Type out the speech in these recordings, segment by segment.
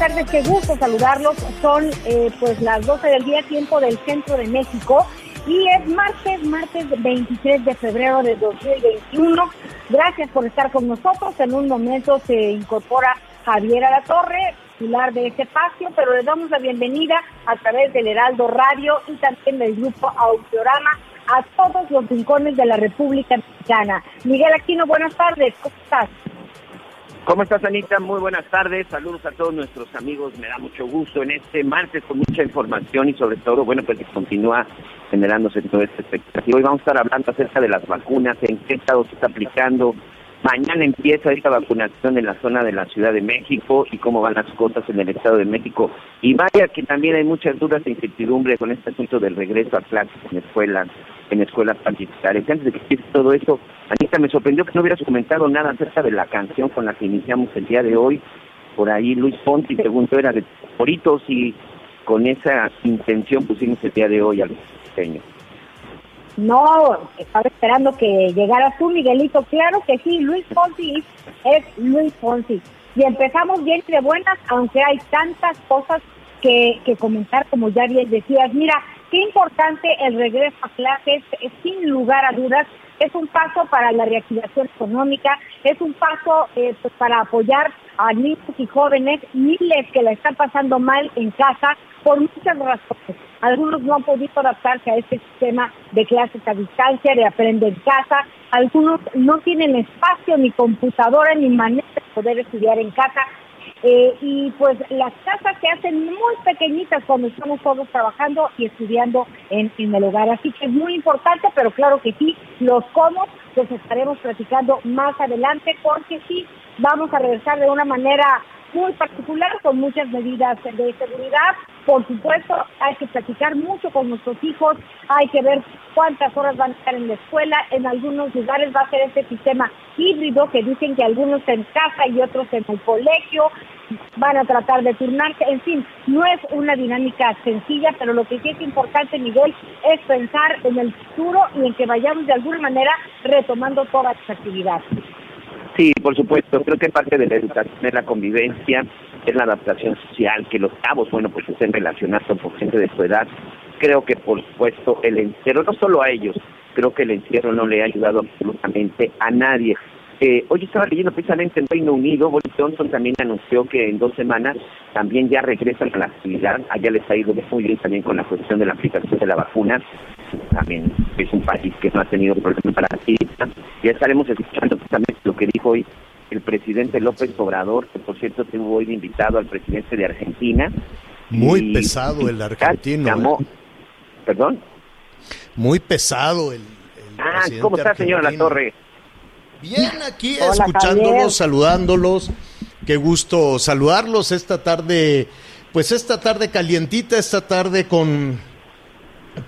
tardes, qué gusto saludarlos. Son eh, pues las 12 del día, tiempo del centro de México. Y es martes, martes 23 de febrero de 2021. Gracias por estar con nosotros. En un momento se incorpora Javier Alatorre, pilar de este espacio, pero le damos la bienvenida a través del Heraldo Radio y también del grupo Audiorama a todos los rincones de la República Mexicana. Miguel Aquino, buenas tardes, ¿cómo estás? ¿Cómo estás, Anita? Muy buenas tardes. Saludos a todos nuestros amigos. Me da mucho gusto en este martes con mucha información y sobre todo, bueno, pues continúa generándose toda esta expectativa. Hoy vamos a estar hablando acerca de las vacunas, en qué estado se está aplicando. Mañana empieza esta vacunación en la zona de la Ciudad de México y cómo van las cosas en el Estado de México. Y vaya que también hay muchas dudas e incertidumbre con este asunto del regreso a clases en escuelas, en escuelas particulares. Antes de que empiece todo eso, Anita, me sorprendió que no hubieras comentado nada acerca de la canción con la que iniciamos el día de hoy. Por ahí Luis Ponti preguntó, era de favoritos y con esa intención pusimos el día de hoy al diseño. No, estaba esperando que llegaras tú, Miguelito. Claro que sí, Luis Fonsi es Luis Fonsi. Y empezamos bien de buenas, aunque hay tantas cosas que, comentar, como ya bien decías. Mira, qué importante el regreso a clases, es sin lugar a dudas. Es un paso para la reactivación económica, es un paso eh, pues, para apoyar a niños y jóvenes, miles que la están pasando mal en casa por muchas razones. Algunos no han podido adaptarse a este sistema de clases a distancia, de aprender en casa. Algunos no tienen espacio, ni computadora, ni manera de poder estudiar en casa. Eh, y pues las casas se hacen muy pequeñitas cuando estamos todos trabajando y estudiando en, en el hogar. Así que es muy importante, pero claro que sí, los cómo los estaremos platicando más adelante porque sí, vamos a regresar de una manera muy particular con muchas medidas de seguridad. Por supuesto, hay que platicar mucho con nuestros hijos, hay que ver cuántas horas van a estar en la escuela. En algunos lugares va a ser este sistema híbrido que dicen que algunos en casa y otros en el colegio van a tratar de turnarse. En fin, no es una dinámica sencilla, pero lo que sí es importante, Miguel, es pensar en el futuro y en que vayamos de alguna manera retomando todas las actividades. Sí, por supuesto. Creo que parte de la educación es la convivencia, es la adaptación social, que los cabos, bueno, pues estén relacionados con gente de su edad. Creo que, por supuesto, el encierro, no solo a ellos, creo que el encierro no le ha ayudado absolutamente a nadie. Eh, hoy estaba leyendo precisamente en Reino Unido, Boris Johnson también anunció que en dos semanas también ya regresan a la actividad, allá les ha ido muy bien también con la cuestión de la aplicación de la vacuna, también es un país que no ha tenido problemas para la cita. Ya estaremos escuchando precisamente lo que dijo hoy el presidente López Obrador, que por cierto tuvo hoy invitado al presidente de Argentina. Muy Y- pesado el argentino, llamó- ¿eh? ¿Perdón? Muy pesado el. el Ah, ¿cómo está, señor La. Torre? Bien, aquí Hola, Javier. escuchándolos, saludándolos. Qué gusto saludarlos esta tarde, pues esta tarde calientita, esta tarde con,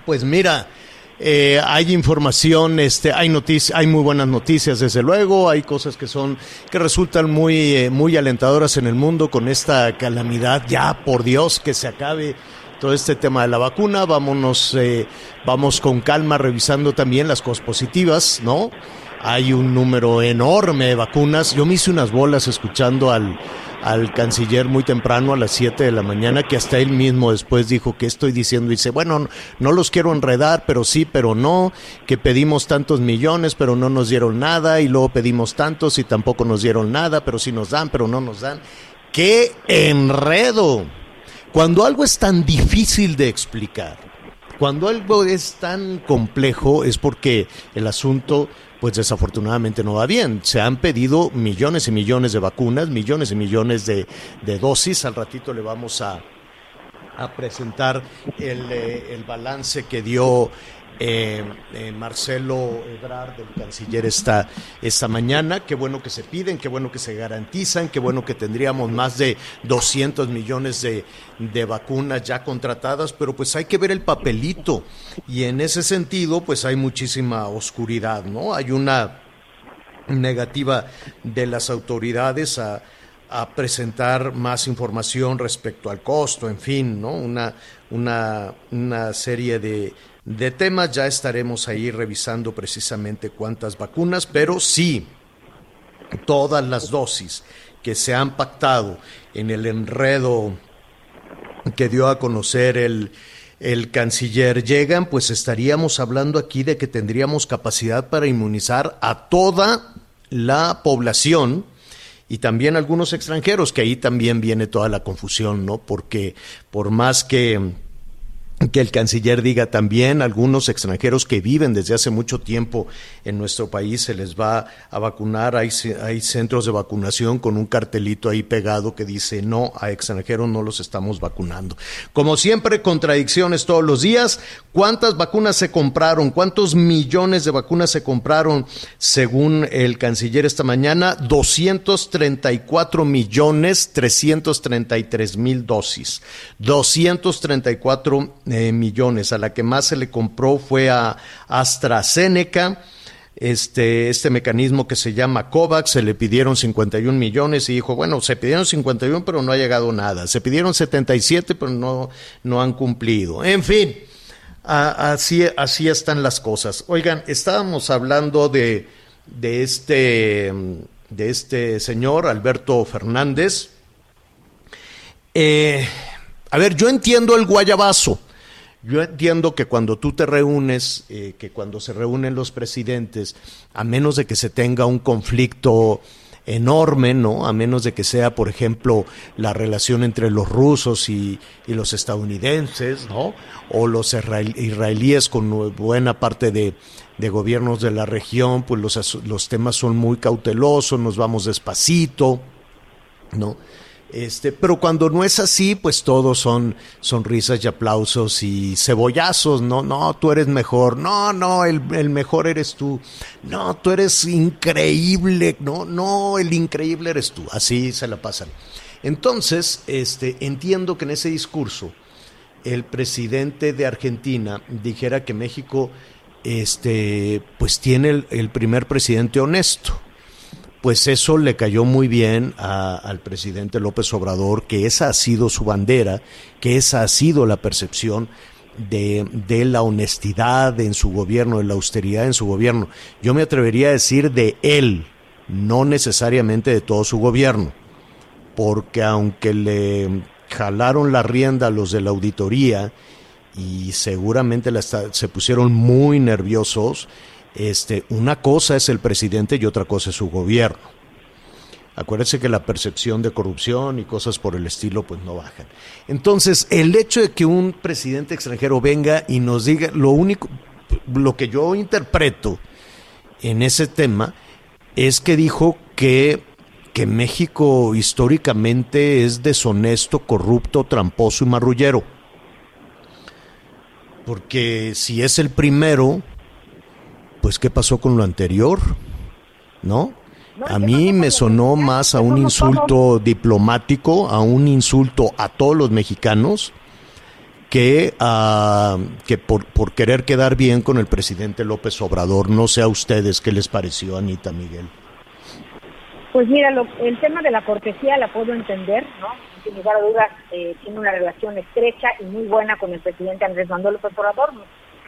pues mira, eh, hay información, este, hay noticias, hay muy buenas noticias desde luego, hay cosas que son, que resultan muy, eh, muy alentadoras en el mundo con esta calamidad. Ya, por Dios, que se acabe todo este tema de la vacuna. Vámonos, eh, vamos con calma revisando también las cosas positivas, ¿no? Hay un número enorme de vacunas. Yo me hice unas bolas escuchando al, al canciller muy temprano a las 7 de la mañana, que hasta él mismo después dijo que estoy diciendo, dice, bueno, no los quiero enredar, pero sí, pero no, que pedimos tantos millones, pero no nos dieron nada, y luego pedimos tantos y tampoco nos dieron nada, pero sí nos dan, pero no nos dan. ¡Qué enredo! Cuando algo es tan difícil de explicar, cuando algo es tan complejo es porque el asunto pues desafortunadamente no va bien. Se han pedido millones y millones de vacunas, millones y millones de, dosis. Al ratito le vamos a, presentar eh, el balance que dio eh, eh, Marcelo Ebrard, el canciller, esta, esta mañana. Qué bueno que se piden, qué bueno que se garantizan, qué bueno que tendríamos más de 200 millones de, de vacunas ya contratadas, pero pues hay que ver el papelito. Y en ese sentido, pues hay muchísima oscuridad, ¿no? Hay una negativa de las autoridades a, a presentar más información respecto al costo, en fin, ¿no? Una, una, una serie de, de temas. Ya estaremos ahí revisando precisamente cuántas vacunas, pero sí, todas las dosis que se han pactado en el enredo que dio a conocer el, el canciller llegan, pues estaríamos hablando aquí de que tendríamos capacidad para inmunizar a toda la población y también algunos extranjeros, que ahí también viene toda la confusión, ¿no? Porque por más que que el canciller diga también algunos extranjeros que viven desde hace mucho tiempo en nuestro país se les va a vacunar. Hay, hay centros de vacunación con un cartelito ahí pegado que dice no, a extranjeros no los estamos vacunando. Como siempre, contradicciones todos los días. ¿Cuántas vacunas se compraron? ¿Cuántos millones de vacunas se compraron según el canciller esta mañana? 234 millones 333 mil dosis. 234 millones. A la que más se le compró fue a AstraZeneca. Este, este mecanismo que se llama COVAX, se le pidieron 51 millones y dijo, bueno, se pidieron 51 pero no ha llegado nada, se pidieron 77 pero no, no han cumplido. En fin, así, así están las cosas. Oigan, estábamos hablando de, de, este, de este señor, Alberto Fernández. Eh, a ver, yo entiendo el guayabazo. Yo entiendo que cuando tú te reúnes, eh, que cuando se reúnen los presidentes, a menos de que se tenga un conflicto enorme, ¿no? A menos de que sea, por ejemplo, la relación entre los rusos y, y los estadounidenses, ¿no? O los israelíes con buena parte de, de, gobiernos de la región, pues los, los temas son muy cautelosos, nos vamos despacito, ¿no? Este, pero cuando no es así, pues todos son sonrisas y aplausos y cebollazos, no, no, tú eres mejor, no, no, el, mejor eres tú, no, tú eres increíble, no, no, el increíble eres tú, así se la pasan. Entonces, este, entiendo que en ese discurso el presidente de Argentina dijera que México, este, pues tiene el primer presidente honesto pues eso le cayó muy bien a, al presidente López Obrador, que esa ha sido su bandera, que esa ha sido la percepción de, de, la honestidad en su gobierno, de la austeridad en su gobierno. Yo me atrevería a decir de él, no necesariamente de todo su gobierno, porque aunque le jalaron la rienda a los de la auditoría y seguramente se pusieron muy nerviosos, este, una cosa es el presidente y otra cosa es su gobierno. Acuérdense que la percepción de corrupción y cosas por el estilo pues no bajan. Entonces, el hecho de que un presidente extranjero venga y nos diga lo único lo que yo interpreto en ese tema es que dijo que que México históricamente es deshonesto, corrupto, tramposo y marrullero. Porque si es el primero, pues ¿qué pasó con lo anterior? ¿No? A mí me sonó más a un insulto diplomático, a un insulto a todos los mexicanos, que, a, que por, por querer quedar bien con el presidente López Obrador. No sé a ustedes qué les pareció, Anita Miguel. Pues mira, lo, el tema de la cortesía la puedo entender, ¿no? Sin lugar a dudas, eh, tiene una relación estrecha y muy buena con el presidente Andrés Manuel López Obrador.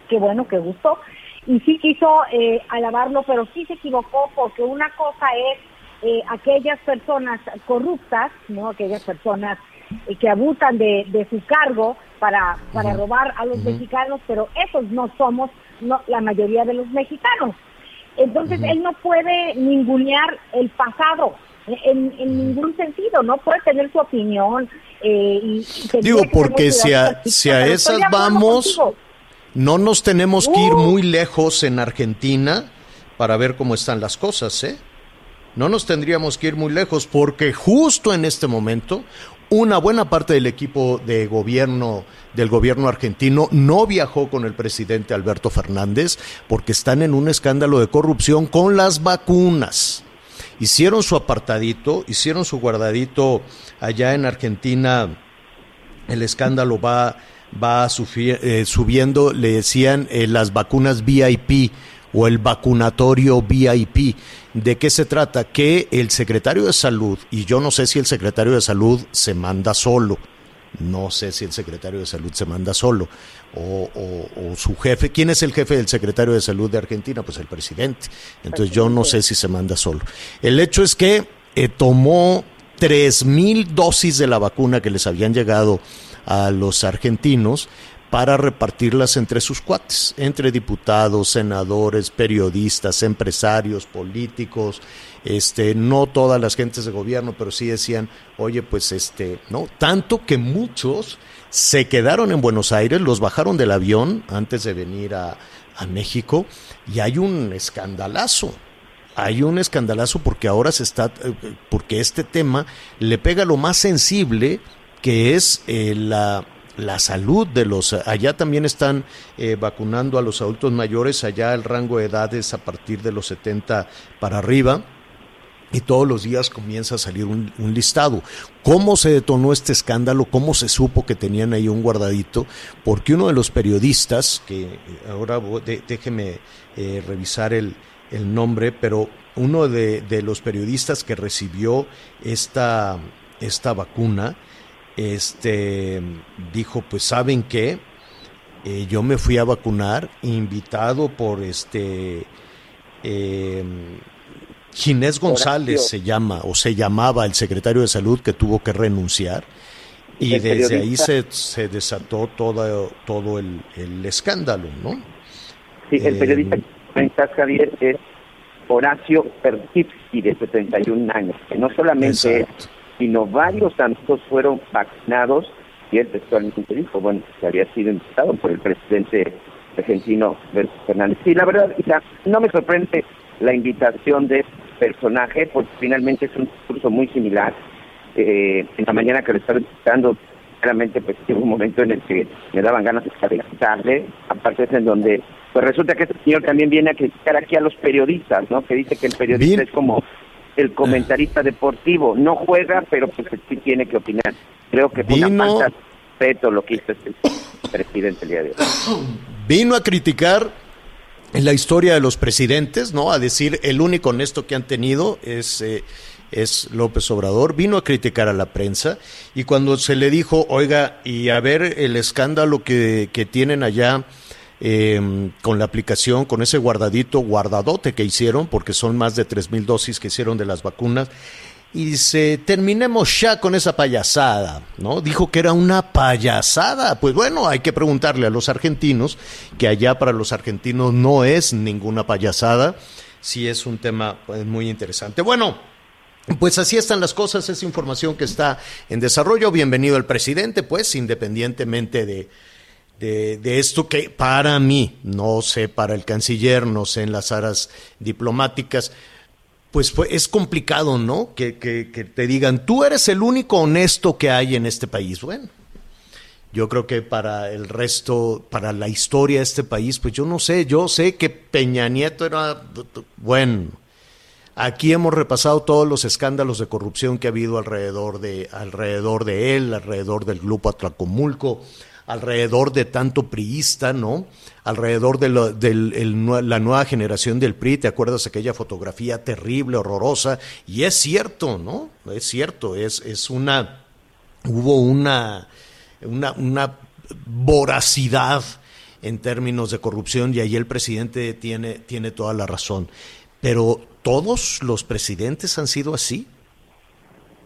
Qué bueno, qué gusto y sí quiso eh, alabarlo, pero sí se equivocó porque una cosa es eh, aquellas personas corruptas, no aquellas personas eh, que abusan de, de su cargo para, para robar a los mexicanos, pero esos no somos no, la mayoría de los mexicanos. Entonces él no puede ningunear el pasado en, en ningún sentido, no puede tener su opinión. Eh, y, Digo, porque si a, si a esas vamos, contigo. No nos tenemos que ir Uh. muy lejos en Argentina para ver cómo están las cosas, ¿eh? No nos tendríamos que ir muy lejos porque justo en este momento una buena parte del equipo de gobierno del gobierno argentino no viajó con el presidente Alberto Fernández porque están en un escándalo de corrupción con las vacunas. Hicieron su apartadito, hicieron su guardadito allá en Argentina el escándalo va, va eh, subiendo, le decían eh, las vacunas VIP o el vacunatorio VIP. ¿De qué se trata? Que el secretario de salud, y yo no sé si el secretario de salud se manda solo, no sé si el secretario de salud se manda solo, o, su jefe, ¿quién es el jefe del secretario de salud de Argentina? Pues el presidente. Entonces yo no sé si se manda solo. El hecho es que eh, tomó tres mil dosis de la vacuna que les habían llegado a los argentinos para repartirlas entre sus cuates, entre diputados, senadores, periodistas, empresarios, políticos, este, no todas las gentes de gobierno, pero sí decían, oye, pues este, no, tanto que muchos se quedaron en Buenos Aires, los bajaron del avión antes de venir a, a México y hay un escandalazo hay un escandalazo porque ahora se está, eh, porque este tema le pega lo más sensible que es eh, la, la salud de los, allá también están eh, vacunando a los adultos mayores, allá el rango de edad es a partir de los 70 para arriba. Y todos los días comienza a salir un, listado. ¿Cómo se detonó este escándalo? ¿Cómo se supo que tenían ahí un guardadito? Porque uno de los periodistas, que eh, ahora déjeme eh, revisar el, el nombre, pero uno de, de los periodistas que recibió esta, esta vacuna, este, dijo, pues saben qué, Eh, yo me fui a vacunar, invitado por este eh, Ginés González Horacio. se llama, o se llamaba el secretario de salud que tuvo que renunciar. Y desde ahí se, se desató todo, todo el, el escándalo, ¿no? Sí, el Eh, periodista que comentas, Javier, es Horacio Pertipsi, de 71 años, que no solamente Exacto. Sino varios amigos fueron vacunados, y él textualmente dijo, bueno, que había sido invitado por el presidente argentino Fernández. Sí, la verdad, no me sorprende la invitación de este personaje, porque finalmente es un discurso muy similar. Eh, en la mañana que lo estaba escuchando, claramente pues hubo un momento en el que me daban ganas de calentarle, aparte es en donde pues resulta que este señor también viene a criticar aquí a los periodistas, ¿no? Que dice que el periodista Bien. es como el comentarista deportivo, no juega, pero pues sí tiene que opinar. Creo que fue una falta de respeto lo que hizo este presidente el día de hoy. vino a criticar la historia de los presidentes, ¿no? A decir el único honesto que han tenido es, eh, es López Obrador. Vino a criticar a la prensa y cuando se le dijo, oiga, y a ver el escándalo que, que tienen allá eh, con la aplicación, con ese guardadito, guardadote que hicieron, porque son más de tres mil dosis que hicieron de las vacunas. Y dice, terminemos ya con esa payasada, ¿no? Dijo que era una payasada. Pues bueno, hay que preguntarle a los argentinos, que allá para los argentinos no es ninguna payasada, sí es un tema pues, muy interesante. Bueno, pues así están las cosas, es información que está en desarrollo. Bienvenido el presidente, pues, independientemente de, de, de esto que para mí, no sé para el canciller, no sé en las aras diplomáticas, pues fue, es complicado, ¿no? Que, que, te digan, tú eres el único honesto que hay en este país. Bueno, yo creo que para el resto, para la historia de este país, pues yo no sé, yo sé que Peña Nieto era, bueno, aquí hemos repasado todos los escándalos de corrupción que ha habido alrededor de, alrededor de él, alrededor del grupo Atlacomulco, alrededor de tanto priista, ¿no? Alrededor de el nue- la nueva generación del PRI, ¿te acuerdas aquella fotografía terrible, horrorosa? Y es cierto, ¿no? Es cierto, es, es una, hubo una, una, una voracidad en términos de corrupción y ahí el presidente tiene, tiene toda la razón. Pero todos los presidentes han sido así.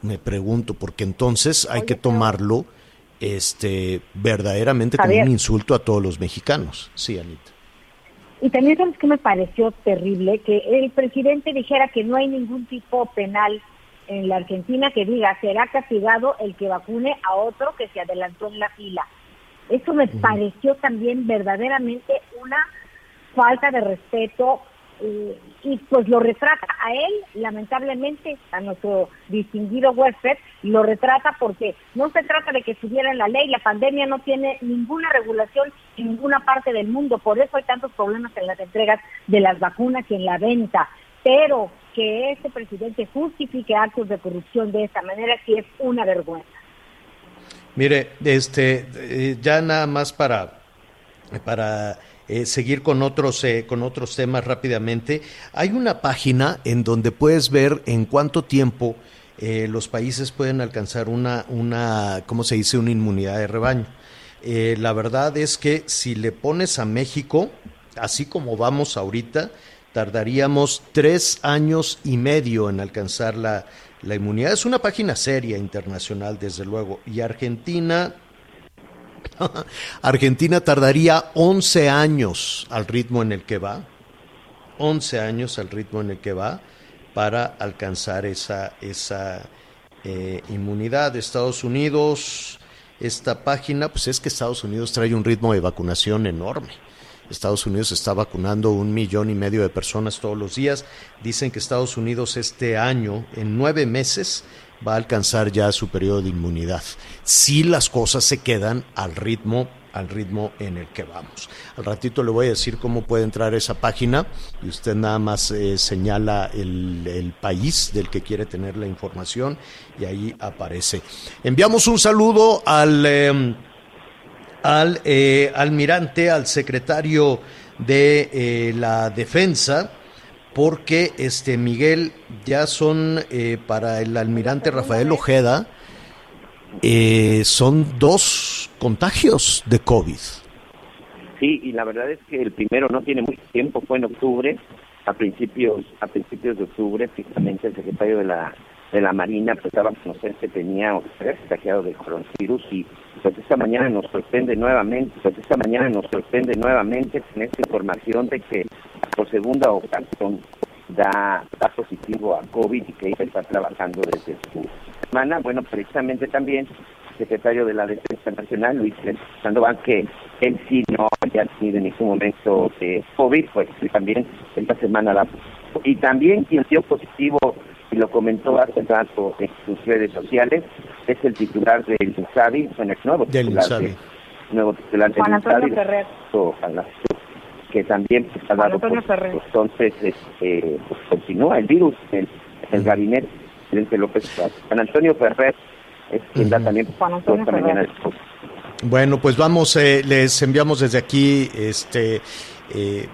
Me pregunto, porque entonces hay que tomarlo este verdaderamente como un insulto a todos los mexicanos. Sí, Anita. Y también sabes que me pareció terrible que el presidente dijera que no hay ningún tipo penal en la Argentina que diga será castigado el que vacune a otro que se adelantó en la fila. Eso me pareció también verdaderamente una falta de respeto y pues lo retrata a él, lamentablemente, a nuestro distinguido huésped, lo retrata porque no se trata de que estuviera en la ley, la pandemia no tiene ninguna regulación en ninguna parte del mundo, por eso hay tantos problemas en las entregas de las vacunas y en la venta, pero que este presidente justifique actos de corrupción de esta manera sí es una vergüenza. Mire, este, eh, ya nada más para, para eh, seguir con otros, eh, con otros temas rápidamente. Hay una página en donde puedes ver en cuánto tiempo eh, los países pueden alcanzar una, una, ¿cómo se dice?, una inmunidad de rebaño. la verdad es que si le pones a México, así como vamos ahorita, tardaríamos tres años y medio en alcanzar la, la inmunidad. Es una página seria internacional, desde luego. Y Argentina, Argentina tardaría 11 años al ritmo en el que va, 11 años al ritmo en el que va para alcanzar esa, esa eh, inmunidad. Estados Unidos, esta página, pues es que Estados Unidos trae un ritmo de vacunación enorme. Estados Unidos está vacunando un millón y medio de personas todos los días. Dicen que Estados Unidos este año, en nueve meses, va a alcanzar ya su periodo de inmunidad. Si las cosas se quedan al ritmo al ritmo en el que vamos. Al ratito le voy a decir cómo puede entrar esa página y usted nada más eh, señala el, país del que quiere tener la información y ahí aparece. Enviamos un saludo al, em, al eh, almirante, al secretario de eh, la defensa, porque este Miguel ya son eh, para el almirante Rafael Ojeda eh, son dos contagios de COVID. Sí, y la verdad es que el primero no tiene mucho tiempo, fue en octubre, a principios a principios de octubre, precisamente el secretario de la de la Marina pues daba a conocer que tenía o contagiado de coronavirus y pues esta mañana nos sorprende nuevamente, pues esta mañana nos sorprende nuevamente con esta información de que por segunda ocasión da, da positivo a COVID y que está trabajando desde su semana. Bueno, precisamente también el secretario de la Defensa Nacional, Luis Sandoval, que él sí no había tenido en ningún momento de COVID, pues también esta semana la... Y también quien dio positivo, y lo comentó hace rato en sus redes sociales, es el titular del INSABI, bueno, el nuevo titular, del, nuevo titular del INSABI, que también pues, ha dado pues, entonces este, pues, continúa el virus en el gabinete presidente López Juan Antonio Ferrer es quien da también esta mañana bueno pues vamos eh, les enviamos desde aquí este eh,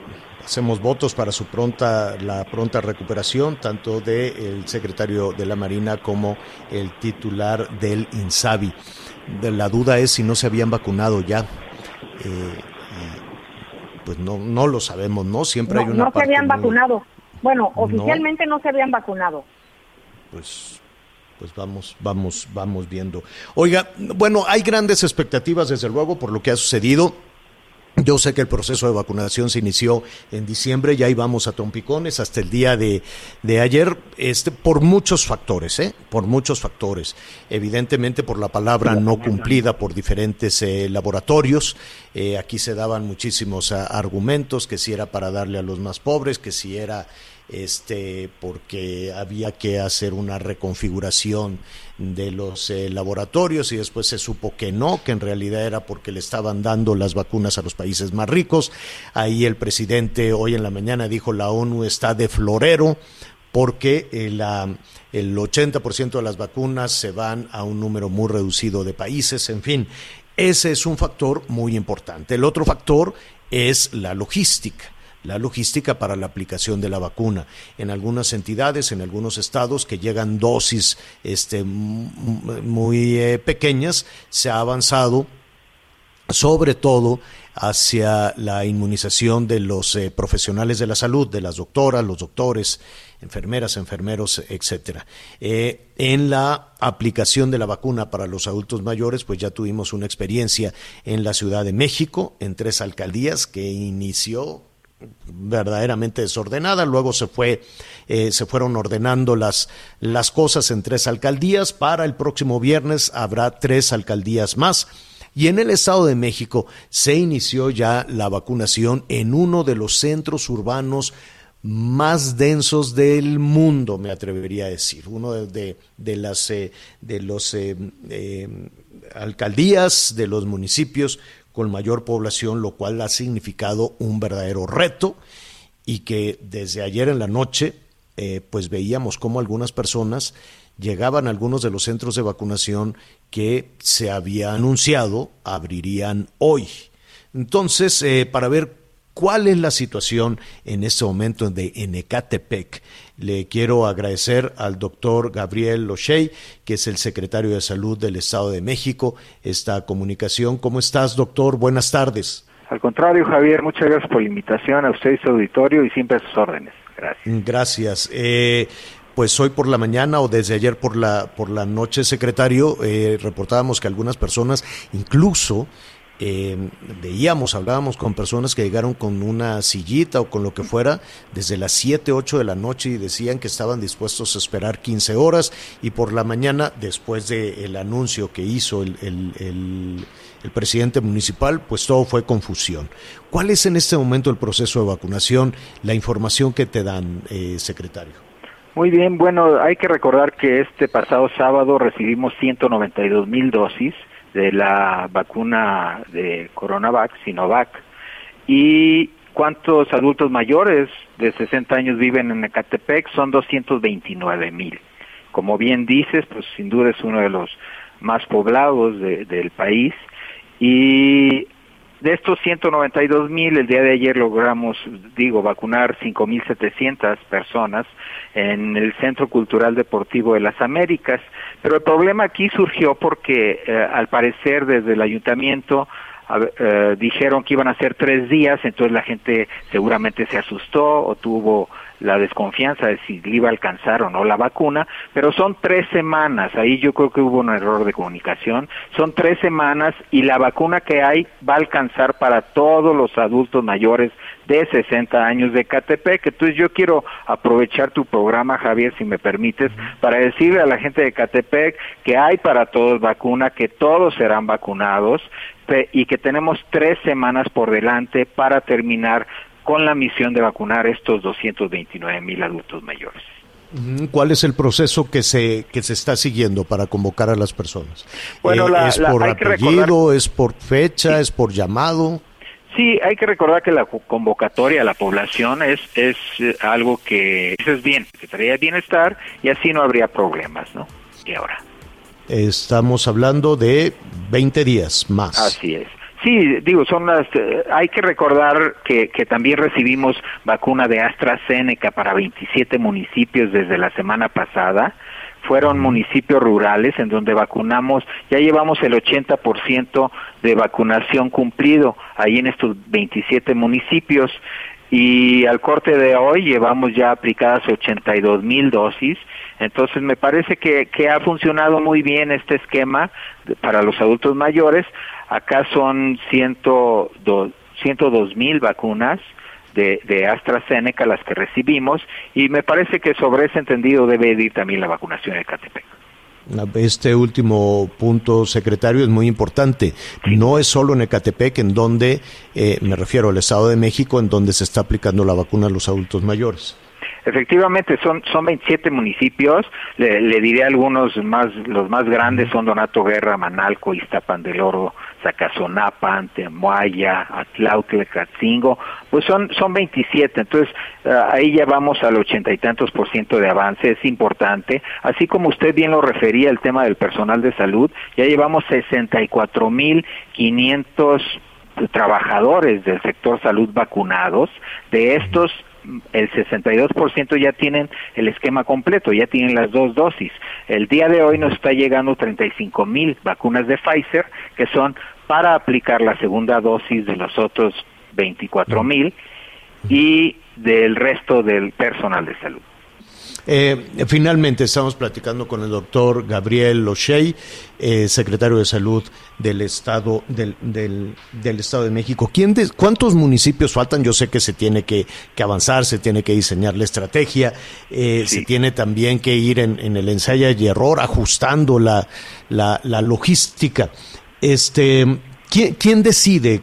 hacemos votos para su pronta la pronta recuperación tanto del secretario de la Marina como el titular del INSABI. La duda es si no se habían vacunado ya eh, pues no, no lo sabemos, ¿no? Siempre hay una No se habían vacunado. Bueno, oficialmente no. se habían vacunado. Pues pues vamos, vamos, vamos viendo. Oiga, bueno, hay grandes expectativas desde luego por lo que ha sucedido. Yo sé que el proceso de vacunación se inició en diciembre, ya íbamos a trompicones hasta el día de, de ayer, este, por muchos factores, ¿eh? por muchos factores. Evidentemente por la palabra no cumplida por diferentes eh, laboratorios. Eh, aquí se daban muchísimos ah, argumentos, que si era para darle a los más pobres, que si era este, porque había que hacer una reconfiguración de los eh, laboratorios y después se supo que no, que en realidad era porque le estaban dando las vacunas a los países más ricos. Ahí el presidente hoy en la mañana dijo la ONU está de florero porque el, el 80% de las vacunas se van a un número muy reducido de países, en fin, ese es un factor muy importante. El otro factor es la logística la logística para la aplicación de la vacuna. En algunas entidades, en algunos estados que llegan dosis este, muy eh, pequeñas, se ha avanzado sobre todo hacia la inmunización de los eh, profesionales de la salud, de las doctoras, los doctores, enfermeras, enfermeros, etcétera. Eh, en la aplicación de la vacuna para los adultos mayores, pues ya tuvimos una experiencia en la Ciudad de México, en tres alcaldías, que inició verdaderamente desordenada, luego se fue, eh, se fueron ordenando las, las cosas en tres alcaldías, para el próximo viernes habrá tres alcaldías más. Y en el Estado de México se inició ya la vacunación en uno de los centros urbanos más densos del mundo, me atrevería a decir, uno de, de, las eh, de los eh, alcaldías de los municipios con mayor población, lo cual ha significado un verdadero reto y que desde ayer en la noche eh, pues veíamos cómo algunas personas llegaban a algunos de los centros de vacunación que se había anunciado abrirían hoy. Entonces, eh, para ver cuál es la situación en este momento de Enecatepec, le quiero agradecer al doctor Gabriel Lochey, que es el secretario de Salud del Estado de México, esta comunicación. ¿Cómo estás, doctor? Buenas tardes. Al contrario, Javier, muchas gracias por la invitación a usted y su auditorio y siempre a sus órdenes. Gracias. Gracias. Eh, pues hoy por la mañana o desde ayer por la por la noche, secretario, eh, reportábamos que algunas personas, incluso eh, veíamos, hablábamos con personas que llegaron con una sillita o con lo que fuera desde las 7, 8 de la noche y decían que estaban dispuestos a esperar 15 horas y por la mañana, después del anuncio que hizo el, el, presidente municipal, pues todo fue confusión. ¿Cuál es en este momento el proceso de vacunación, la información que te dan, eh, secretario? Muy bien, bueno, hay que recordar que este pasado sábado recibimos 192 mil dosis de la vacuna de Coronavac, Sinovac, y cuántos adultos mayores de 60 años viven en Ecatepec son 229 mil. Como bien dices, pues sin duda es uno de los más poblados del país y de estos 192 mil, el día de ayer logramos, digo, vacunar 5.700 personas en el Centro Cultural Deportivo de las Américas. Pero el problema aquí surgió porque, eh, al parecer, desde el ayuntamiento eh, dijeron que iban a ser tres días, entonces la gente seguramente se asustó o tuvo la desconfianza de si le iba a alcanzar o no la vacuna, pero son tres semanas, ahí yo creo que hubo un error de comunicación, son tres semanas y la vacuna que hay va a alcanzar para todos los adultos mayores de 60 años de Catepec. Entonces yo quiero aprovechar tu programa, Javier, si me permites, para decirle a la gente de Catepec que hay para todos vacuna, que todos serán vacunados y que tenemos tres semanas por delante para terminar con la misión de vacunar estos 229 mil adultos mayores. ¿Cuál es el proceso que se que se está siguiendo para convocar a las personas? Bueno, eh, ¿Es por apellido, es por fecha, es por llamado? Sí, hay que recordar que la convocatoria a la población es, es eh, algo que es bien, que traería bienestar y así no habría problemas, ¿no? Y ahora. Estamos hablando de 20 días más. Así es. Sí, digo, son las. Eh, hay que recordar que, que también recibimos vacuna de AstraZeneca para 27 municipios desde la semana pasada. Fueron municipios rurales en donde vacunamos, ya llevamos el 80% de vacunación cumplido ahí en estos 27 municipios y al corte de hoy llevamos ya aplicadas 82 mil dosis. Entonces me parece que, que ha funcionado muy bien este esquema para los adultos mayores. Acá son 102 mil vacunas de, de, AstraZeneca las que recibimos y me parece que sobre ese entendido debe ir también la vacunación en Catepec. Este último punto, secretario, es muy importante. No es solo en Ecatepec, en donde, eh, me refiero al Estado de México, en donde se está aplicando la vacuna a los adultos mayores. Efectivamente, son, son 27 municipios, le, diré algunos más, los más grandes son Donato Guerra, Manalco, Iztapan del Oro, Zacazonapa, Antemuaya, Atlautla, Catzingo, pues son, son 27, entonces eh, ahí ya vamos al ochenta y tantos por ciento de avance, es importante, así como usted bien lo refería el tema del personal de salud, ya llevamos 64 mil 500 trabajadores del sector salud vacunados, de estos el 62% ya tienen el esquema completo, ya tienen las dos dosis. El día de hoy nos está llegando 35 mil vacunas de Pfizer, que son para aplicar la segunda dosis de los otros 24 mil y del resto del personal de salud. Eh, finalmente estamos platicando con el doctor Gabriel O'Shea, eh, secretario de Salud del Estado del, del, Estado de México. ¿Quién ¿Cuántos municipios faltan? Yo sé que se tiene que, avanzar, se tiene que diseñar la estrategia, eh, se tiene también que ir en, el ensayo y error, ajustando la, la, logística. Este, ¿quién, ¿Quién decide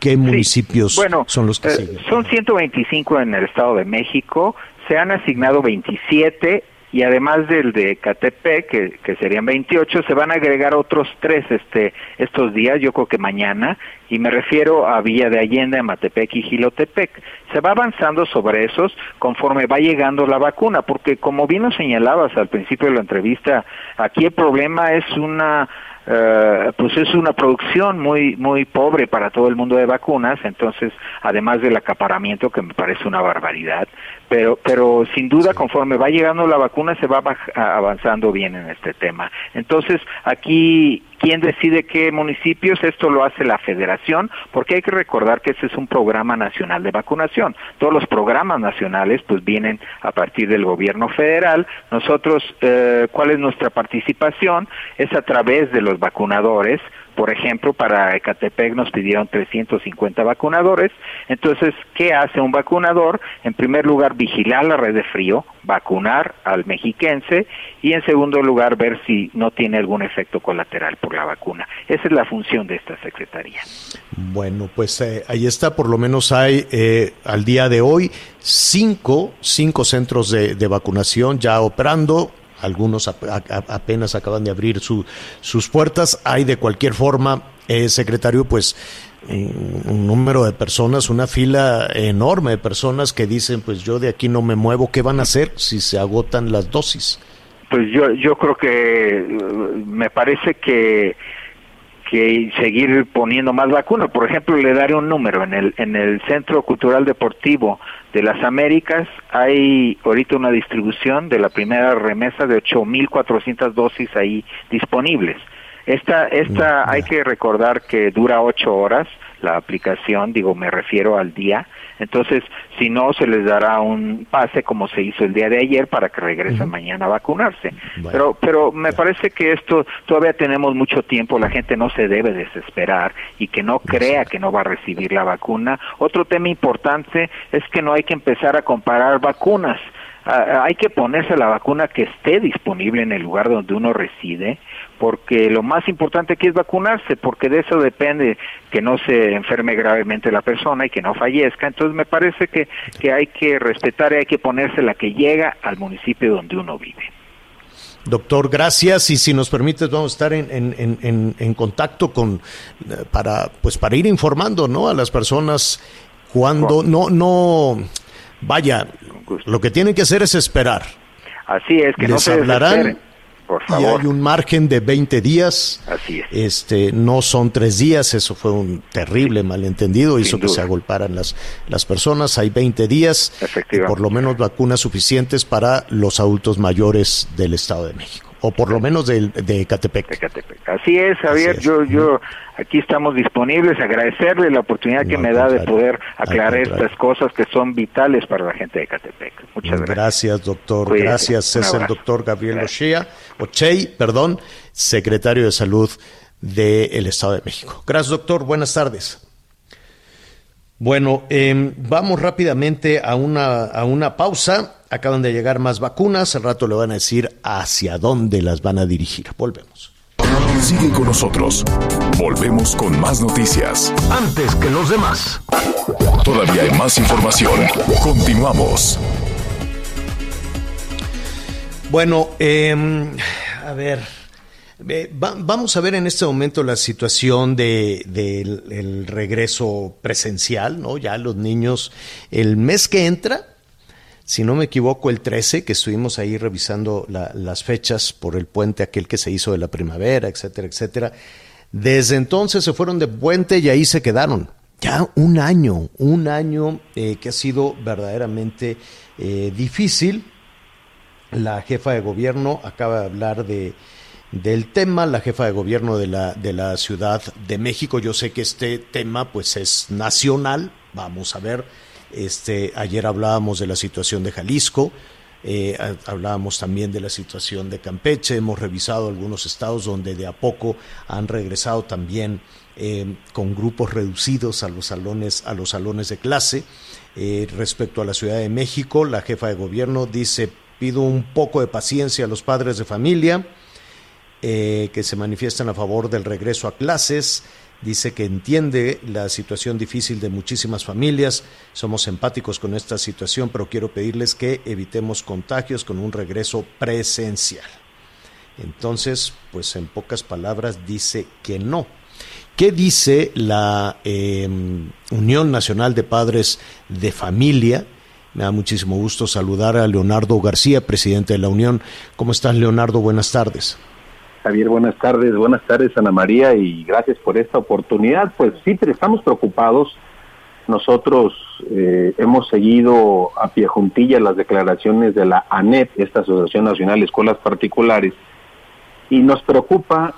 qué municipios son los que siguen? Son 125 en el Estado de México, se han asignado 27 y además del de Catepec, que, que, serían 28, se van a agregar otros tres este, estos días, yo creo que mañana, y me refiero a Villa de Allende, Matepec y Gilotepec. Se va avanzando sobre esos conforme va llegando la vacuna, porque como bien lo señalabas al principio de la entrevista, aquí el problema es una eh, pues es una producción muy muy pobre para todo el mundo de vacunas, entonces además del acaparamiento que me parece una barbaridad, pero pero sin duda conforme va llegando la vacuna se va avanzando bien en este tema. Entonces aquí ¿Quién decide qué municipios? Esto lo hace la federación, porque hay que recordar que este es un programa nacional de vacunación. Todos los programas nacionales pues vienen a partir del gobierno federal. Nosotros, eh, ¿cuál es nuestra participación? Es a través de los vacunadores, por ejemplo, para Ecatepec nos pidieron 350 vacunadores. Entonces, ¿qué hace un vacunador? En primer lugar, vigilar la red de frío, vacunar al mexiquense y en segundo lugar, ver si no tiene algún efecto colateral por la vacuna. Esa es la función de esta Secretaría. Bueno, pues eh, ahí está, por lo menos hay eh, al día de hoy cinco, cinco centros de, de vacunación ya operando algunos apenas acaban de abrir sus puertas. Hay de cualquier forma, eh, secretario, pues un número de personas, una fila enorme de personas que dicen, pues yo de aquí no me muevo, ¿qué van a hacer si se agotan las dosis? Pues yo, yo creo que me parece que que seguir poniendo más vacunas. Por ejemplo, le daré un número. En el, en el Centro Cultural Deportivo de las Américas hay ahorita una distribución de la primera remesa de 8.400 dosis ahí disponibles. Esta, esta mm, hay que recordar que dura ocho horas la aplicación, digo, me refiero al día. Entonces, si no, se les dará un pase como se hizo el día de ayer para que regresen mañana a vacunarse. pero, pero me parece que esto todavía tenemos mucho tiempo, la gente no se debe desesperar y que no crea que no va a recibir la vacuna. Otro tema importante es que no hay que empezar a comparar vacunas. Ah, hay que ponerse la vacuna que esté disponible en el lugar donde uno reside porque lo más importante aquí es vacunarse, porque de eso depende que no se enferme gravemente la persona y que no fallezca. Entonces me parece que, que hay que respetar y hay que ponerse la que llega al municipio donde uno vive. Doctor, gracias y si nos permites vamos a estar en, en, en, en contacto con eh, para pues para ir informando no a las personas cuando no no vaya lo que tienen que hacer es esperar. Así es que no se hablarán y hay un margen de 20 días. Así es. Este, no son tres días, eso fue un terrible malentendido, hizo que se agolparan las, las personas. Hay 20 días, y por lo menos vacunas suficientes para los adultos mayores del Estado de México o por lo menos de, de Catepec. Así es, Javier. Yo, yo aquí estamos disponibles. Agradecerle la oportunidad que me da de poder aclarar estas cosas que son vitales para la gente de Catepec. Muchas gracias. Gracias, doctor. Gracias. Es el doctor Gabriel Ochea, Ochey, perdón, secretario de Salud del Estado de México. Gracias, doctor. Buenas tardes. Bueno, eh, vamos rápidamente a una, a una pausa. Acaban de llegar más vacunas. Al rato le van a decir hacia dónde las van a dirigir. Volvemos. Sigue con nosotros. Volvemos con más noticias. Antes que los demás. Todavía hay más información. Continuamos. Bueno, eh, a ver vamos a ver en este momento la situación del de, regreso presencial, ¿no? Ya los niños, el mes que entra, si no me equivoco, el 13, que estuvimos ahí revisando las fechas por el puente aquel que se hizo de la primavera, etcétera, etcétera. Desde entonces se fueron de puente y ahí se quedaron. Ya un año, un año eh, que ha sido verdaderamente eh, difícil. La jefa de gobierno acaba de hablar de del tema, la jefa de gobierno de la, de la Ciudad de México. Yo sé que este tema pues es nacional, vamos a ver, este, ayer hablábamos de la situación de Jalisco, eh, hablábamos también de la situación de Campeche, hemos revisado algunos estados donde de a poco han regresado también eh, con grupos reducidos a los salones, a los salones de clase. Eh, respecto a la Ciudad de México, la jefa de gobierno dice pido un poco de paciencia a los padres de familia eh, que se manifiestan a favor del regreso a clases. Dice que entiende la situación difícil de muchísimas familias. Somos empáticos con esta situación, pero quiero pedirles que evitemos contagios con un regreso presencial. Entonces, pues en pocas palabras dice que no. ¿Qué dice la em, Unión Nacional de Padres de Familia? Me da muchísimo gusto saludar a Leonardo García, presidente de la Unión. ¿Cómo estás, Leonardo? Buenas tardes. Javier, buenas tardes, buenas tardes Ana María y gracias por esta oportunidad. Pues sí, pero estamos preocupados. Nosotros eh, hemos seguido a pie juntilla las declaraciones de la ANEP, esta Asociación Nacional de Escuelas Particulares, y nos preocupa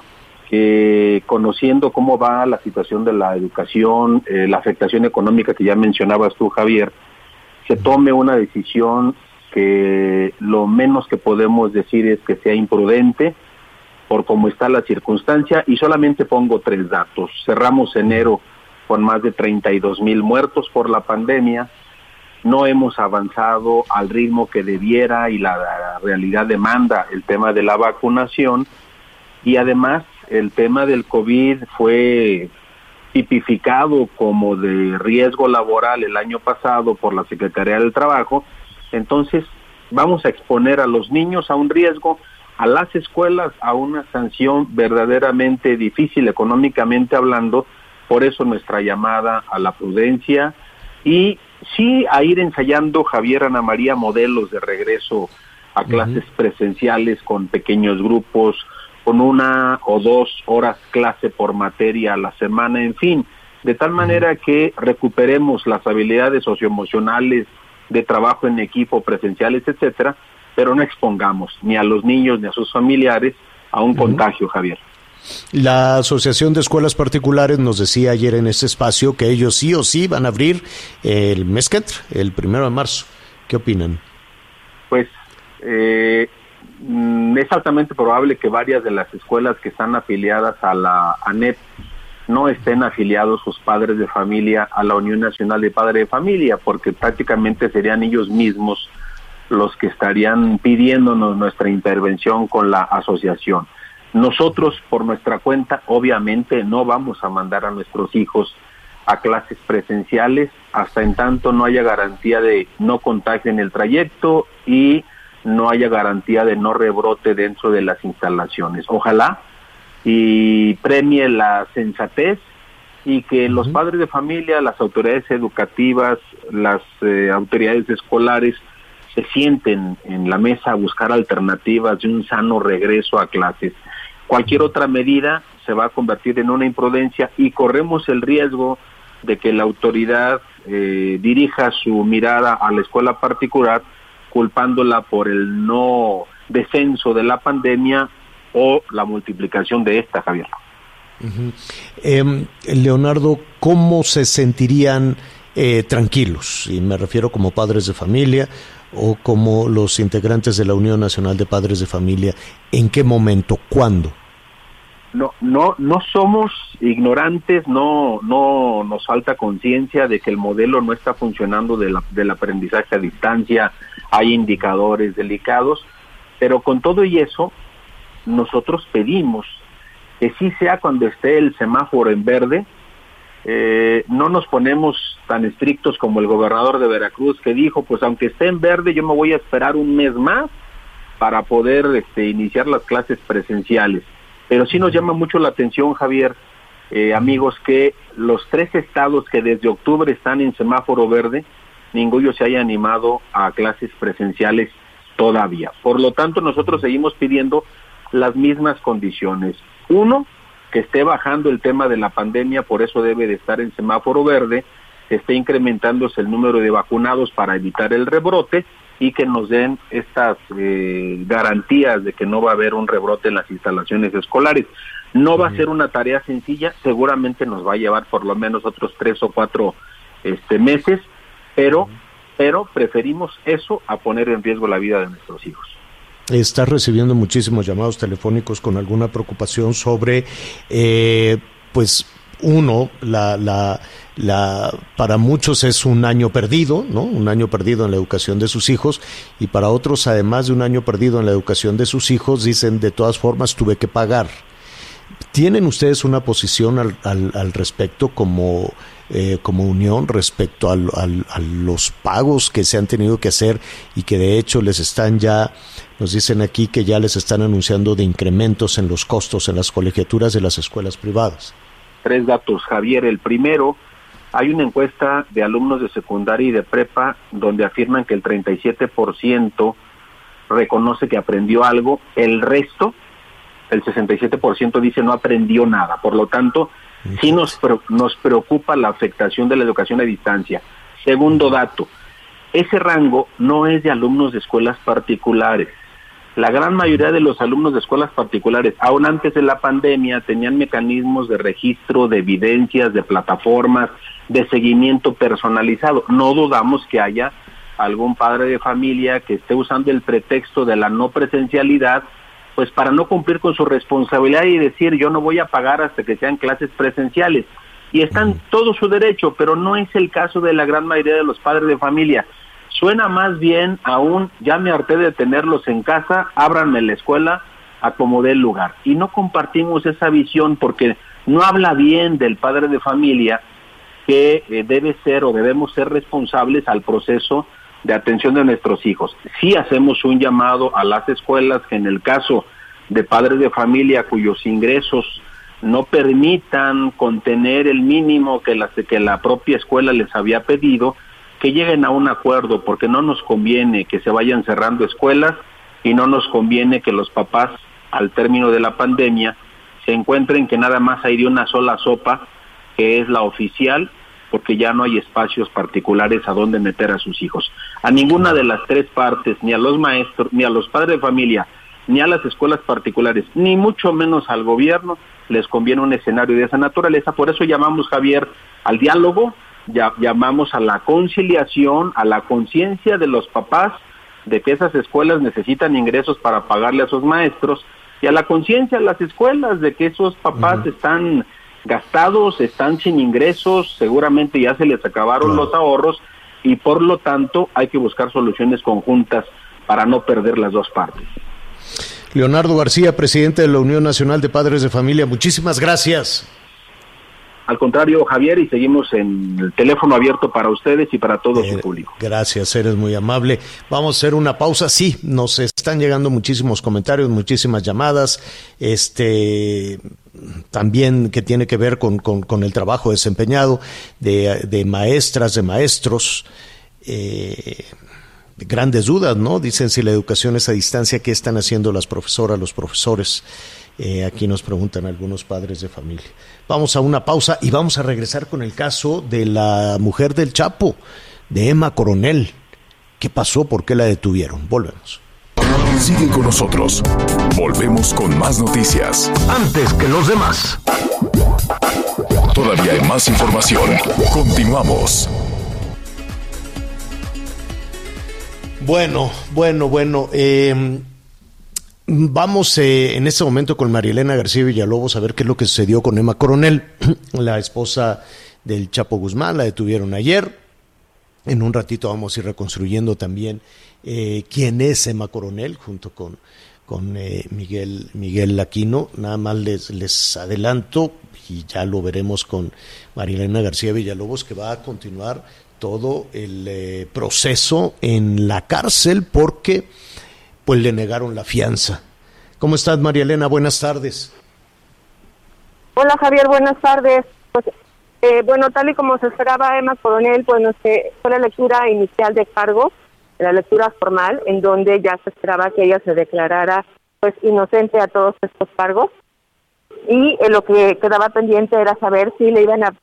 que conociendo cómo va la situación de la educación, eh, la afectación económica que ya mencionabas tú, Javier, se tome una decisión que lo menos que podemos decir es que sea imprudente, por cómo está la circunstancia y solamente pongo tres datos. Cerramos enero con más de 32 mil muertos por la pandemia, no hemos avanzado al ritmo que debiera y la, realidad demanda el tema de la vacunación. Y además el tema del COVID fue tipificado como de riesgo laboral el año pasado por la Secretaría del Trabajo, entonces vamos a exponer a los niños a un riesgo a las escuelas a una sanción verdaderamente difícil económicamente hablando, por eso nuestra llamada a la prudencia y sí a ir ensayando Javier Ana María modelos de regreso a clases presenciales con pequeños grupos, con una o dos horas clase por materia a la semana, en fin, de tal manera que recuperemos las habilidades socioemocionales de trabajo en equipo presenciales, etcétera, pero no expongamos ni a los niños ni a sus familiares a un contagio, Javier. La Asociación de Escuelas Particulares nos decía ayer en este espacio que ellos sí o sí van a abrir el mes que entra, el primero de marzo. ¿Qué opinan? Pues eh, mm, es altamente probable que varias de las escuelas que están afiliadas a la ANEP no estén afiliados sus padres de familia a la Unión Nacional de Padres de Familia, porque prácticamente serían ellos mismos los que estarían pidiéndonos nuestra intervención con la asociación. Nosotros, por nuestra cuenta, obviamente no vamos a mandar a nuestros hijos a clases presenciales hasta en tanto no haya garantía de no contagio en el trayecto y no haya garantía de no rebrote dentro de las instalaciones. Ojalá y premie la sensatez y que los padres de familia, las autoridades educativas, las eh, autoridades escolares se sienten en la mesa a buscar alternativas de un sano regreso a clases. Cualquier otra medida se va a convertir en una imprudencia y corremos el riesgo de que la autoridad eh, dirija su mirada a la escuela particular culpándola por el no descenso de la pandemia o la multiplicación de esta, Javier. Em, Leonardo, ¿cómo se sentirían eh, tranquilos? Y me refiero como padres de familia o como los integrantes de la Unión Nacional de Padres de Familia? ¿En qué momento? ¿Cuándo? No, no, no somos ignorantes, no, no nos falta conciencia de que el modelo no está funcionando del aprendizaje a distancia, hay indicadores delicados, pero con todo y eso, nosotros pedimos que sí sea cuando esté el semáforo en verde, eh, no nos ponemos tan estrictos como el gobernador de Veracruz que dijo, pues aunque esté en verde, yo me voy a esperar un mes más para poder este, iniciar las clases presenciales. Pero sí nos llama mucho la atención, Javier, eh, amigos, que los tres estados que desde octubre están en semáforo verde, ninguno se haya animado a clases presenciales todavía. Por lo tanto, nosotros seguimos pidiendo las mismas condiciones. Uno, que esté bajando el tema de la pandemia, por eso debe de estar en semáforo verde, esté incrementándose el número de vacunados para evitar el rebrote y que nos den estas eh, garantías de que no va a haber un rebrote en las instalaciones escolares. No va a ser una tarea sencilla, seguramente nos va a llevar por lo menos otros tres o cuatro este, meses, pero, pero preferimos eso a poner en riesgo la vida de nuestros hijos. Estás recibiendo muchísimos llamados telefónicos con alguna preocupación sobre, eh, pues, uno, la, la, la, para muchos es un año perdido, ¿no? Un año perdido en la educación de sus hijos y para otros, además de un año perdido en la educación de sus hijos, dicen, de todas formas, tuve que pagar. ¿Tienen ustedes una posición al, al, al respecto como, eh, como unión respecto al, a los pagos que se han tenido que hacer y que de hecho les están ya, nos dicen aquí que ya les están anunciando de incrementos en los costos en las colegiaturas de las escuelas privadas? Tres datos, Javier. El primero, hay una encuesta de alumnos de secundaria y de prepa donde afirman que el 37% reconoce que aprendió algo, el resto el 67% dice no aprendió nada. Por lo tanto, sí nos, nos preocupa la afectación de la educación a distancia. Segundo dato, ese rango no es de alumnos de escuelas particulares. La gran mayoría de los alumnos de escuelas particulares, aún antes de la pandemia, tenían mecanismos de registro, de evidencias, de plataformas, de seguimiento personalizado. No dudamos que haya algún padre de familia que esté usando el pretexto de la no presencialidad pues para no cumplir con su responsabilidad y decir yo no voy a pagar hasta que sean clases presenciales. Y están todo su derecho, pero no es el caso de la gran mayoría de los padres de familia. Suena más bien aún, ya me harté de tenerlos en casa, ábranme la escuela, acomodé el lugar. Y no compartimos esa visión porque no habla bien del padre de familia que eh, debe ser o debemos ser responsables al proceso de atención de nuestros hijos. Sí hacemos un llamado a las escuelas que en el caso de padres de familia cuyos ingresos no permitan contener el mínimo que la, que la propia escuela les había pedido, que lleguen a un acuerdo, porque no nos conviene que se vayan cerrando escuelas y no nos conviene que los papás, al término de la pandemia, se encuentren que nada más hay de una sola sopa, que es la oficial, porque ya no hay espacios particulares a donde meter a sus hijos. A ninguna de las tres partes, ni a los maestros, ni a los padres de familia, ni a las escuelas particulares, ni mucho menos al gobierno, les conviene un escenario de esa naturaleza. Por eso llamamos, Javier, al diálogo, ya, llamamos a la conciliación, a la conciencia de los papás de que esas escuelas necesitan ingresos para pagarle a sus maestros y a la conciencia de las escuelas de que esos papás están gastados, están sin ingresos, seguramente ya se les acabaron los ahorros y por lo tanto hay que buscar soluciones conjuntas para no perder las dos partes. Leonardo García, presidente de la Unión Nacional de Padres de Familia, muchísimas gracias. Al contrario, Javier, y seguimos en el teléfono abierto para ustedes y para todo su público. Gracias, eres muy amable. Vamos a hacer una pausa. Sí, nos están llegando muchísimos comentarios, muchísimas llamadas. Este también que tiene que ver con, con, el trabajo desempeñado de, de maestras, de maestros. Eh, grandes dudas, ¿no? Dicen si la educación es a distancia, ¿qué están haciendo las profesoras, los profesores? Eh, aquí nos preguntan algunos padres de familia. Vamos a una pausa y vamos a regresar con el caso de la mujer del Chapo, de Emma Coronel. ¿Qué pasó? ¿Por qué la detuvieron? Volvemos. Sigue con nosotros. Volvemos con más noticias. Antes que los demás. Todavía hay más información. Continuamos. Bueno, bueno, bueno. Eh, Vamos eh, en este momento con Marielena García Villalobos a ver qué es lo que sucedió con Emma Coronel, la esposa del Chapo Guzmán, la detuvieron ayer. En un ratito vamos a ir reconstruyendo también eh, quién es Emma Coronel junto con, con eh, Miguel, Miguel Laquino. Nada más les, les adelanto y ya lo veremos con Marielena García Villalobos que va a continuar todo el proceso en la cárcel porque pues le negaron la fianza. ¿Cómo estás, María Elena? Buenas tardes. Hola, Javier, buenas tardes. Pues, eh, bueno, tal y como se esperaba, Emma Coronel, bueno, se, fue la lectura inicial de cargo, la lectura formal, en donde ya se esperaba que ella se declarara pues inocente a todos estos cargos. Y eh, lo que quedaba pendiente era saber si le iban a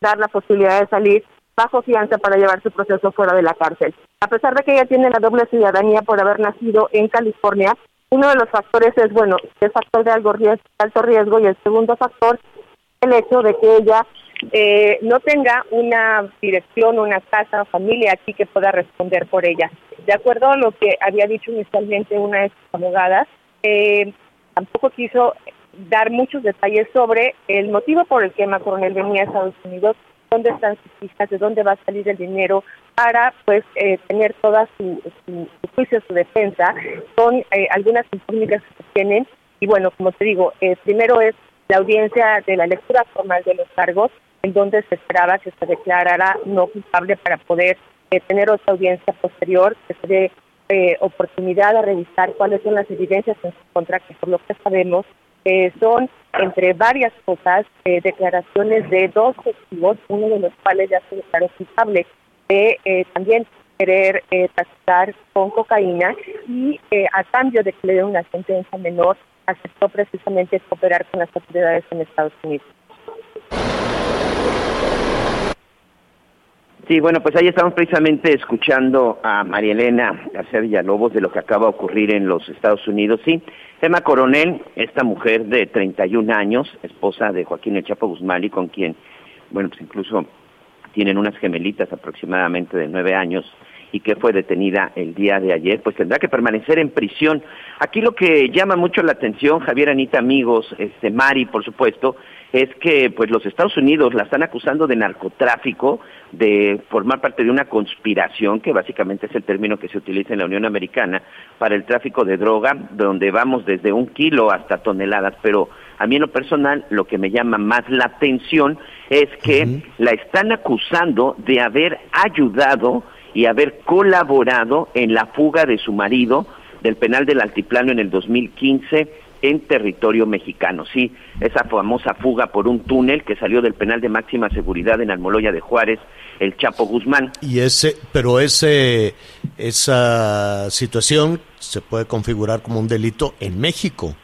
dar la posibilidad de salir bajo fianza para llevar su proceso fuera de la cárcel. A pesar de que ella tiene la doble ciudadanía por haber nacido en California, uno de los factores es, bueno, el factor de algo riesgo, alto riesgo y el segundo factor, el hecho de que ella eh, no tenga una dirección, una casa o familia aquí que pueda responder por ella. De acuerdo a lo que había dicho inicialmente una de sus abogadas, eh, tampoco quiso dar muchos detalles sobre el motivo por el que Emma Coronel venía a Estados Unidos, dónde están sus hijas, de dónde va a salir el dinero para pues eh, tener toda su, su, juicio, su defensa, con eh, algunas incógnitas que se tienen. Y bueno, como te digo, eh, primero es la audiencia de la lectura formal de los cargos, en donde se esperaba que se declarara no culpable para poder tener otra audiencia posterior, que se dé oportunidad a revisar cuáles son las evidencias en su contra, que por lo que sabemos son, entre varias cosas, eh, declaraciones de dos testigos, uno de los cuales ya se declaró culpable de eh, también querer eh, con cocaína y a cambio de que le den una sentencia menor, aceptó precisamente cooperar con las autoridades en Estados Unidos. Sí, bueno, pues ahí estamos precisamente escuchando a María Elena García Villalobos de lo que acaba de ocurrir en los Estados Unidos. Sí, Emma Coronel, esta mujer de 31 años, esposa de Joaquín El Chapo Guzmán y con quien, bueno, pues incluso tienen unas gemelitas aproximadamente de nueve años y que fue detenida el día de ayer, pues tendrá que permanecer en prisión. Aquí lo que llama mucho la atención, Javier Anita, amigos, este Mari, por supuesto, es que pues los Estados Unidos la están acusando de narcotráfico, de formar parte de una conspiración, que básicamente es el término que se utiliza en la Unión Americana, para el tráfico de droga, donde vamos desde un kilo hasta toneladas, pero a mí en lo personal lo que me llama más la atención es que la están acusando de haber ayudado y haber colaborado en la fuga de su marido del penal del Altiplano en el 2015 en territorio mexicano. Sí, esa famosa fuga por un túnel que salió del penal de máxima seguridad en Almoloya de Juárez, el Chapo Guzmán. Y ese, pero ese, esa situación se puede configurar como un delito en México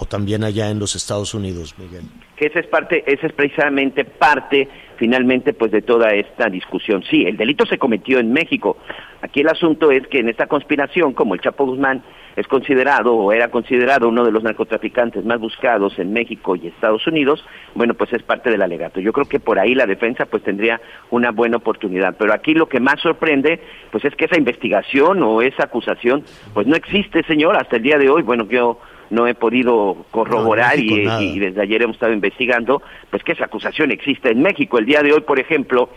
o también allá en los Estados Unidos, Miguel. Que esa es parte, esa es precisamente parte finalmente pues de toda esta discusión. Sí, el delito se cometió en México. Aquí el asunto es que en esta conspiración, como el Chapo Guzmán es considerado o era considerado uno de los narcotraficantes más buscados en México y Estados Unidos, bueno, pues es parte del alegato. Yo creo que por ahí la defensa pues tendría una buena oportunidad, pero aquí lo que más sorprende pues es que esa investigación o esa acusación pues no existe, señor, hasta el día de hoy. Bueno, yo no he podido corroborar y, y, desde ayer hemos estado investigando, pues que esa acusación existe en México. El día de hoy, por ejemplo,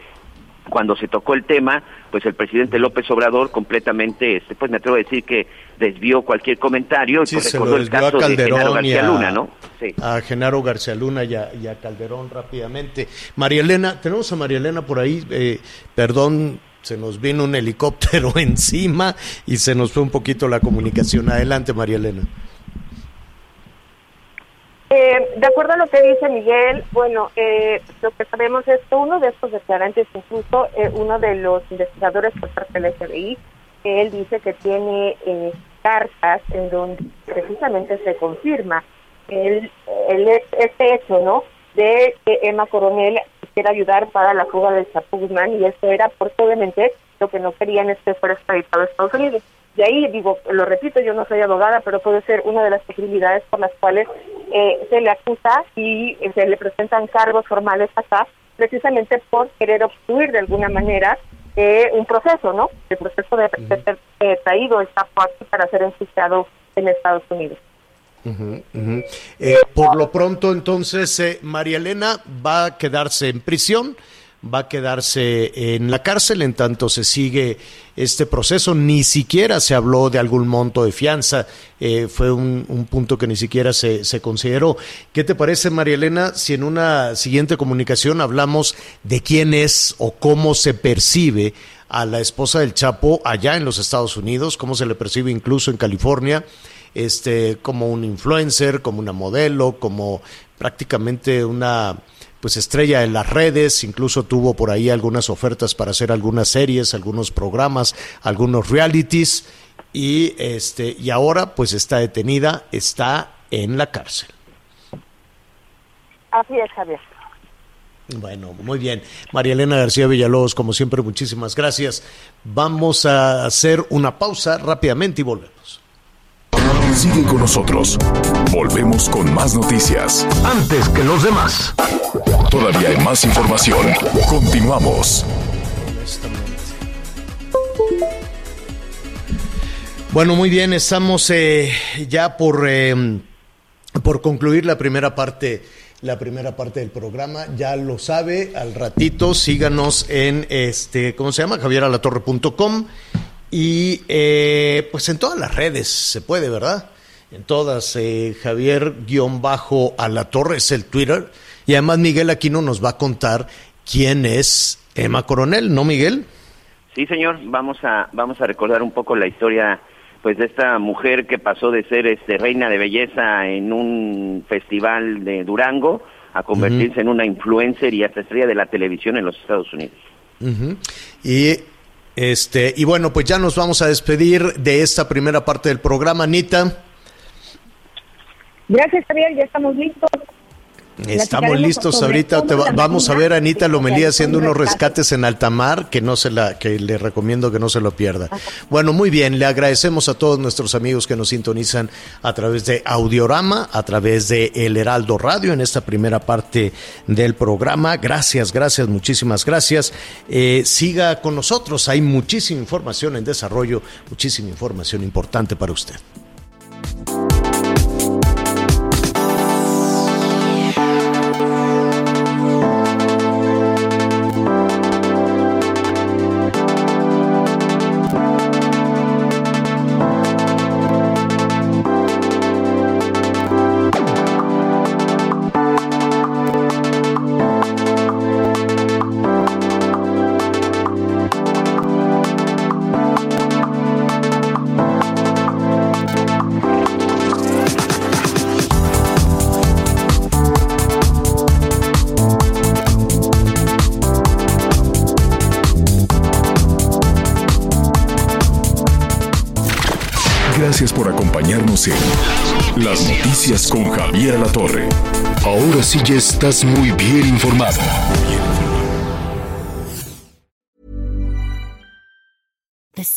cuando se tocó el tema, pues el presidente López Obrador completamente, este, pues me atrevo a decir que desvió cualquier comentario y pues recordó el caso de Genaro García Luna, ¿no? Sí. A Genaro García Luna y a, Calderón rápidamente. María Elena, tenemos a María Elena por ahí, eh, perdón, se nos vino un helicóptero encima y se nos fue un poquito la comunicación. Adelante, María Elena. Eh, de acuerdo a lo que dice Miguel, bueno, eh, lo que sabemos es que uno de estos declarantes, incluso eh, uno de los investigadores por parte del FBI, él dice que tiene cartas en donde precisamente se confirma el, el, este hecho, ¿no? De que Emma Coronel quiere ayudar para la fuga del Chapo Guzmán y eso era porque obviamente lo que no querían es que fuera extraditado a Estados Unidos. De ahí, digo, lo repito, yo no soy abogada, pero puede ser una de las posibilidades por las cuales eh, se le acusa y eh, se le presentan cargos formales acá, precisamente por querer obstruir de alguna manera eh, un proceso, ¿no? El proceso de, ser traído está aquí para ser enjuiciado en Estados Unidos. por lo pronto, entonces, María Elena va a quedarse en prisión va a quedarse en la cárcel en tanto se sigue este proceso. Ni siquiera se habló de algún monto de fianza, eh, fue un, punto que ni siquiera se, se, consideró. ¿Qué te parece, María Elena, si en una siguiente comunicación hablamos de quién es o cómo se percibe a la esposa del Chapo allá en los Estados Unidos, cómo se le percibe incluso en California? Este, como un influencer, como una modelo, como prácticamente una pues estrella en las redes, incluso tuvo por ahí algunas ofertas para hacer algunas series, algunos programas, algunos realities y este y ahora pues está detenida, está en la cárcel. Así es, Javier. Bueno, muy bien. María Elena García Villalobos, como siempre, muchísimas gracias. Vamos a hacer una pausa rápidamente y volvemos. Sigue con nosotros. Volvemos con más noticias. Antes que los demás. Todavía hay más información. Continuamos. Bueno, muy bien, estamos eh, ya por, eh, por concluir la primera parte la primera parte del programa. Ya lo sabe, al ratito síganos en este, ¿cómo se llama? javieralatorre.com y eh, pues en todas las redes se puede, ¿verdad? En todas, eh, Javier-a la torre es el Twitter. Y además Miguel Aquino nos va a contar quién es Emma Coronel, ¿no, Miguel? Sí, señor. Vamos a, vamos a recordar un poco la historia pues de esta mujer que pasó de ser este reina de belleza en un festival de Durango a convertirse en una influencer y hasta estrella de la televisión en los Estados Unidos. Y este y bueno, pues ya nos vamos a despedir de esta primera parte del programa, Anita. Gracias, Javier, ya estamos listos. Estamos listos ahorita. vamos a ver a Anita Lomelí haciendo unos rescates en alta mar que no se la, que le recomiendo que no se lo pierda. Bueno, muy bien. Le agradecemos a todos nuestros amigos que nos sintonizan a través de Audiorama, a través de El Heraldo Radio en esta primera parte del programa. Gracias, gracias, muchísimas gracias. Eh, siga con nosotros. Hay muchísima información en desarrollo, muchísima información importante para usted. Noticias con Javier La Torre. Ahora sí ya estás muy bien informado.